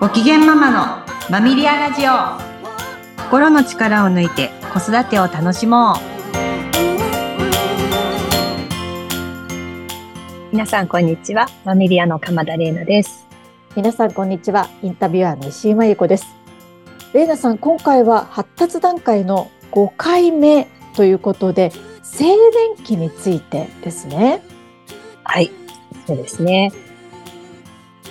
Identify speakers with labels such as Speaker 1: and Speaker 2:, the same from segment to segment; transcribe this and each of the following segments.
Speaker 1: ご機嫌ママのマミリアラジオ。心の力を抜いて子育てを楽しもう。皆さんこんにちはマミリアの鎌田玲奈です。
Speaker 2: 皆さんこんにちはインタビュアーの石井真由子です。玲奈さん今回は発達段階の5回目ということで静電気についてですね。
Speaker 1: はいそうですね。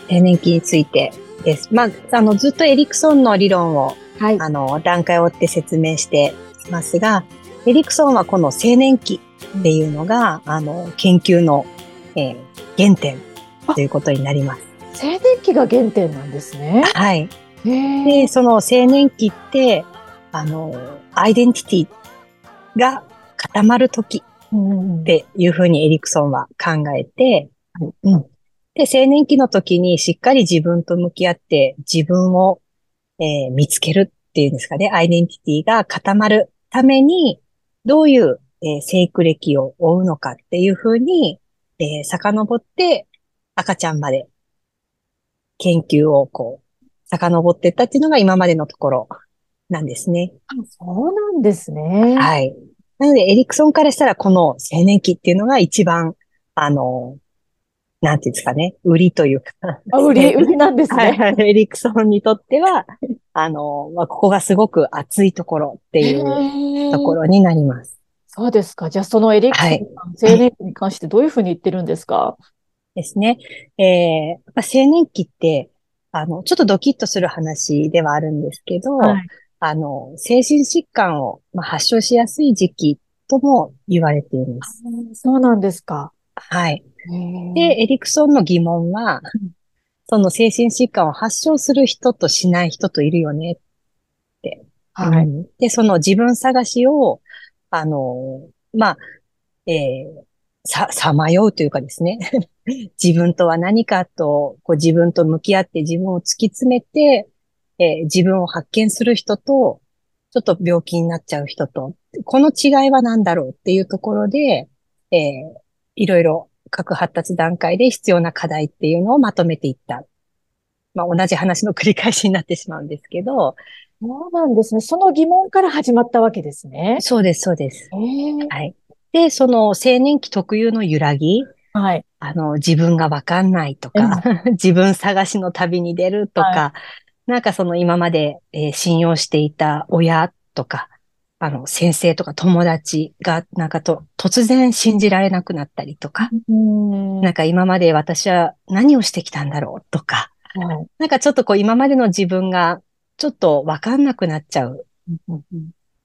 Speaker 1: 静電気についてです。まあ、あの、ずっとエリクソンの理論を、はい、あの、段階を追って説明していますが、エリクソンはこの青年期っていうのが、あの、研究の、えー、原点ということになります。
Speaker 2: 青年期が原点なんですね。
Speaker 1: はい。で、その青年期って、あの、アイデンティティが固まる時っていうふうにエリクソンは考えて、うん、で、青年期の時にしっかり自分と向き合って自分を、えー、見つけるっていうんですかね、アイデンティティが固まるために、どういう、えー、生育歴を追うのかっていうふうに、えー、遡って赤ちゃんまで研究をこう、遡っていったっていうのが今までのところなんですね。
Speaker 2: そうなんですね。
Speaker 1: はい。なので、エリクソンからしたらこの青年期っていうのが一番、あの、なんていうんですかね、売りというか。
Speaker 2: あ、売り、売りなんですね。
Speaker 1: はい、エリクソンにとっては、あの、まあ、ここがすごく熱いところっていうところになります。
Speaker 2: そうですか。じゃあそのエリクソンさん、青年期に関してどういうふうに言ってるんですか？
Speaker 1: ですね。えー、青年期って、あの、ちょっとドキッとする話ではあるんですけど、はい、あの、精神疾患を、まあ、発症しやすい時期とも言われています。
Speaker 2: そうなんですか。
Speaker 1: はい。で、エリクソンの疑問は、その精神疾患を発症する人としない人といるよねって。はい。で、その自分探しを、あの、まあ、えー、さ、さまようというかですね。自分とは何かと、こう自分と向き合って自分を突き詰めて、えー、自分を発見する人と、ちょっと病気になっちゃう人と、この違いは何だろうっていうところで、えー、いろいろ各発達段階で必要な課題っていうのをまとめていった。まあ同じ話の繰り返しになってしまうんですけど。
Speaker 2: そうなんですね。その疑問から始まったわけですね。
Speaker 1: そうです、そうです。はい。で、その青年期特有の揺らぎ。はい。あの、自分がわかんないとか、自分探しの旅に出るとか、はい、なんかその今まで、えー、信用していた親とか、あの、先生とか友達が、なんかと、突然信じられなくなったりとか、んなんか今まで私は何をしてきたんだろうとか、はい、なんかちょっとこう今までの自分がちょっとわかんなくなっちゃう。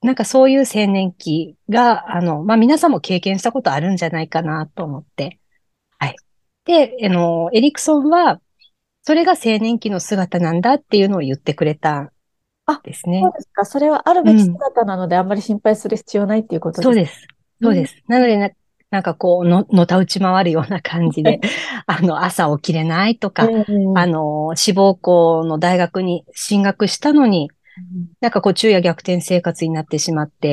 Speaker 1: なんかそういう青年期が、あの、まあ、皆さんも経験したことあるんじゃないかなと思って。はい。で、あの、エリクソンは、それが青年期の姿なんだっていうのを言ってくれたあ、ですね。
Speaker 2: そうですか。それはあるべき姿なので、あんまり心配する必要ないっていうことですか、
Speaker 1: そうです。そうです。なのでな、なんかこう、の、のたうち回るような感じで、あの、朝起きれないとか、あの、志望校の大学に進学したのに、なんかこう、昼夜逆転生活になってしまって、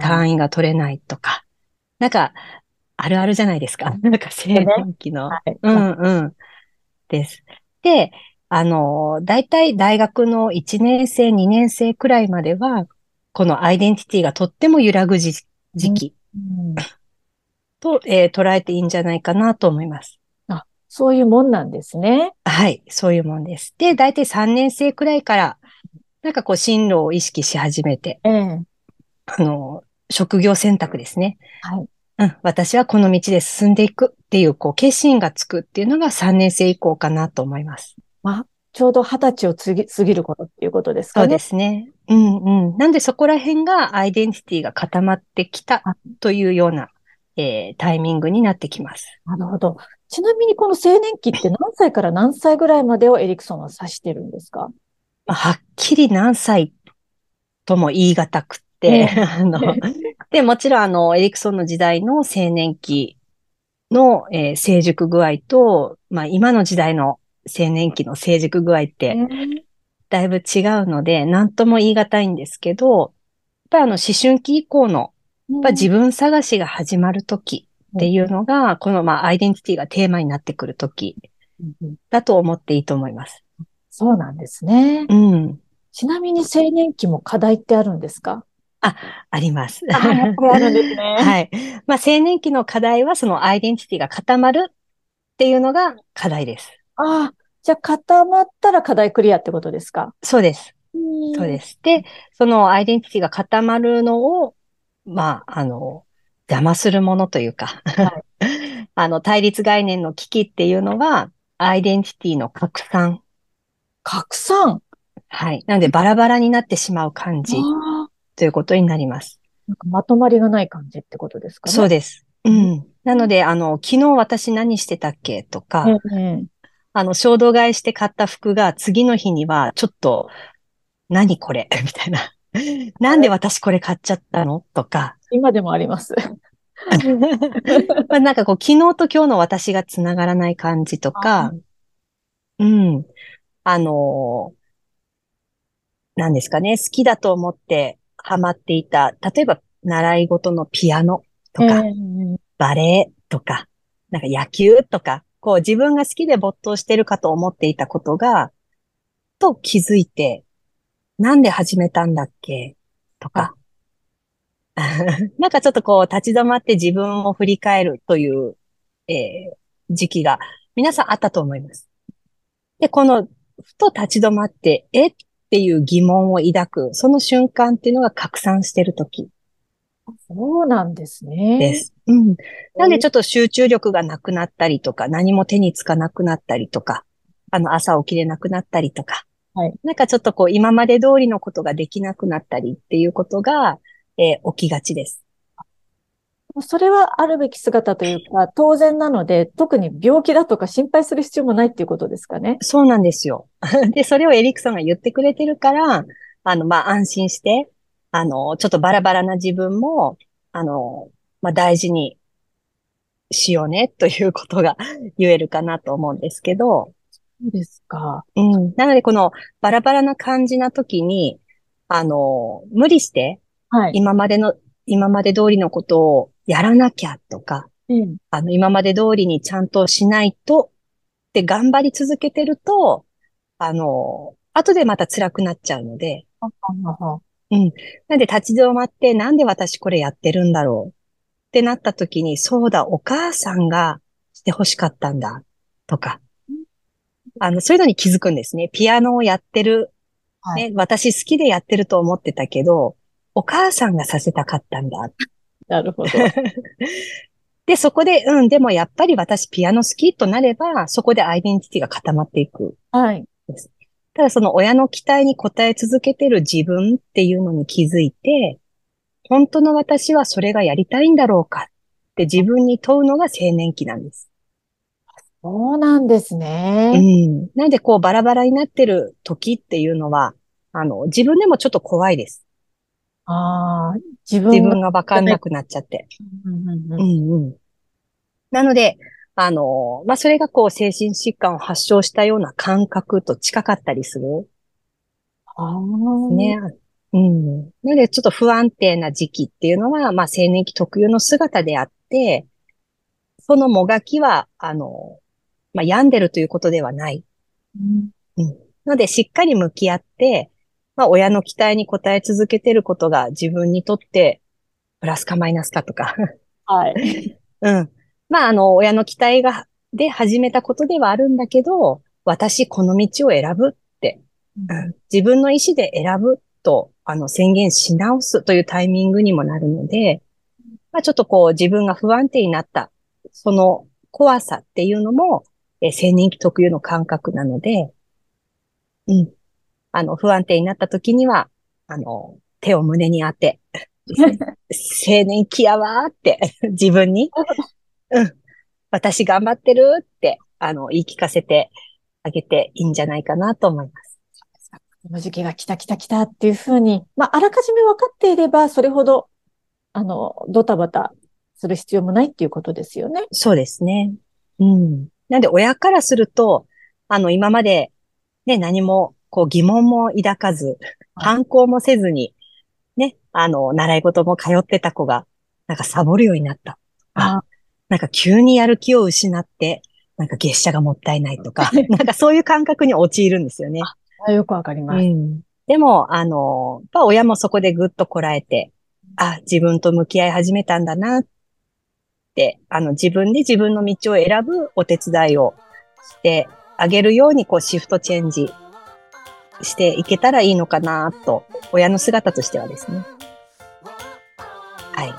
Speaker 1: 単位が取れないとか、なんか、あるあるじゃないですか。なんか青年期の。はい、うんうん。です。で、あの、大体大学の1年生、2年生くらいまでは、このアイデンティティがとっても揺らぐ時期、と、えー、捉えていいんじゃないかなと思います。
Speaker 2: あ、そういうもんなんですね。
Speaker 1: はい、そういうもんです。で、大体3年生くらいから、なんかこう進路を意識し始めて、えー、あの、職業選択ですね。はい。うん、私はこの道で進んでいくっていう、こう、決心がつくっていうのが3年生以降かなと思います。
Speaker 2: まあ、ちょうど二十歳を過ぎ過ぎることっていうことですか
Speaker 1: ね。そうですね。うんうん。なんでそこら辺がアイデンティティが固まってきたというような、えー、タイミングになってきます。
Speaker 2: なるほど。ちなみにこの青年期って何歳から何歳ぐらいまでをエリクソンは指してるんですか？
Speaker 1: はっきり何歳とも言い難くって、あの、で、もちろんあの、エリクソンの時代の青年期の、えー、成熟具合と、まあ今の時代の青年期の成熟具合って、だいぶ違うので、何とも言い難いんですけど、やっぱりあの、思春期以降の、やっぱ自分探しが始まるときっていうのが、このまあ、アイデンティティがテーマになってくるときだと思っていいと思います。
Speaker 2: そうなんですね。
Speaker 1: うん。
Speaker 2: ちなみに青年期も課題ってあるんですか？
Speaker 1: あ、あります。
Speaker 2: あ、あるんですね。
Speaker 1: はい。まあ、青年期の課題は、そのアイデンティティが固まるっていうのが課題です。
Speaker 2: ああ、じゃあ固まったら課題クリアってことですか？
Speaker 1: そうです。そうです。で、そのアイデンティティが固まるのを、まあ、あの、邪魔するものというか、はい、あの、対立概念の危機っていうのは、アイデンティティの拡散。
Speaker 2: 拡散？
Speaker 1: はい。なので、バラバラになってしまう感じということになります。
Speaker 2: なんかまとまりがない感じってことですかね？
Speaker 1: そうです。うん。なので、あの、昨日私何してたっけとか、うんうん、あの、衝動買いして買った服が次の日には、ちょっと、何これ？みたいな。なんで私これ買っちゃったの？とか。
Speaker 2: 今でもあります。
Speaker 1: まあなんかこう、昨日と今日の私がつながらない感じとか、うん。あの何ですかね、好きだと思ってハマっていた、例えば習い事のピアノとか、えー、バレエとか、なんか野球とか、こう自分が好きで没頭してるかと思っていたことが、と気づいて、なんで始めたんだっけ？とか。なんかちょっとこう立ち止まって自分を振り返るという、えー、時期が皆さんあったと思います。で、このふと立ち止まって、え？っていう疑問を抱く、その瞬間っていうのが拡散してるとき。
Speaker 2: そうなんですね。
Speaker 1: です。うん。なんでちょっと集中力がなくなったりとか、何も手につかなくなったりとか、あの、朝起きれなくなったりとか、はい。なんかちょっとこう、今まで通りのことができなくなったりっていうことが、えー、起きがちです。
Speaker 2: それはあるべき姿というか、当然なので、特に病気だとか心配する必要もないっていうことですかね。
Speaker 1: そうなんですよ。で、それをエリックさんが言ってくれてるから、あの、まあ、安心して、あの、ちょっとバラバラな自分も、あの、まあ、大事にしようね、ということが 言えるかなと思うんですけど。
Speaker 2: そうですか。
Speaker 1: うん。なので、このバラバラな感じな時に、あの、無理して、はい、今までの、今まで通りのことをやらなきゃとか、うん、あの、今まで通りにちゃんとしないとって頑張り続けてると、あの、後でまた辛くなっちゃうので、うん。なんで立ち止まって、なんで私これやってるんだろう？ってなった時に、そうだ、お母さんがして欲しかったんだ、とか。あの、そういうのに気づくんですね。ピアノをやってる、はい、ね、私好きでやってると思ってたけど、お母さんがさせたかったんだ。
Speaker 2: なるほど。
Speaker 1: で、そこで、うん、でもやっぱり私ピアノ好きとなれば、そこでアイデンティティが固まっていく。
Speaker 2: はい。
Speaker 1: ただその親の期待に応え続けてる自分っていうのに気づいて、本当の私はそれがやりたいんだろうかって自分に問うのが青年期なんです。
Speaker 2: そうなんですね。
Speaker 1: うん。なんでこうバラバラになってる時っていうのは、あの、自分でもちょっと怖いです。
Speaker 2: ああ、
Speaker 1: 自分自分がわかんなくなっちゃって。うんうんなので、あの、まあ、それがこう精神疾患を発症したような感覚と近かったりする。
Speaker 2: ああ。
Speaker 1: ね。うん。なので、ちょっと不安定な時期っていうのは、まあ、青年期特有の姿であって、そのもがきは、あの、まあ、病んでるということではない。うん。うん。なので、しっかり向き合って、まあ、親の期待に応え続けてることが自分にとって、プラスかマイナスかとか
Speaker 2: はい。
Speaker 1: うん。まあ、あの、親の期待が、で始めたことではあるんだけど、私この道を選ぶって、うん、自分の意思で選ぶと、あの、宣言し直すというタイミングにもなるので、まあ、ちょっとこう、自分が不安定になった、その怖さっていうのも、え青年期特有の感覚なので、うん。あの、不安定になった時には、あの、手を胸に当て、青年期やわーって自分に うん、私頑張ってるって、あの、言い聞かせてあげていいんじゃないかなと思います。
Speaker 2: この時期が来た来た来たっていうふうに、まあ、あらかじめ分かっていれば、それほど、あの、ドタバタする必要もないっていうことですよね。
Speaker 1: そうですね。うん。なんで、親からすると、あの、今まで、ね、何もこう疑問も抱かず、反抗もせずに、ね、あの、習い事も通ってた子が、なんかサボるようになった。あなんか急にやる気を失って、なんか月謝がもったいないとか、なんかそういう感覚に陥るんですよね。
Speaker 2: あよくわかります。うん、
Speaker 1: でも、あの、やっぱ親もそこでぐっとこらえて、あ、自分と向き合い始めたんだなって、あの、自分で自分の道を選ぶお手伝いをしてあげるように、こう、シフトチェンジしていけたらいいのかなと、親の姿としてはですね。はい。なる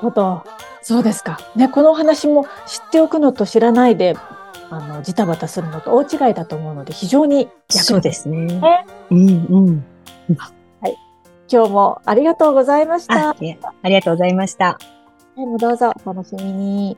Speaker 2: ほど。そうですか。ね、このお話も知っておくのと知らないで、あの、ジタバタするのと大違いだと思うので、非常に
Speaker 1: そうですね。うんうん。
Speaker 2: はい。今日もありがとうございました。
Speaker 1: あありがとうございました。
Speaker 2: はい、もどうぞお楽しみに。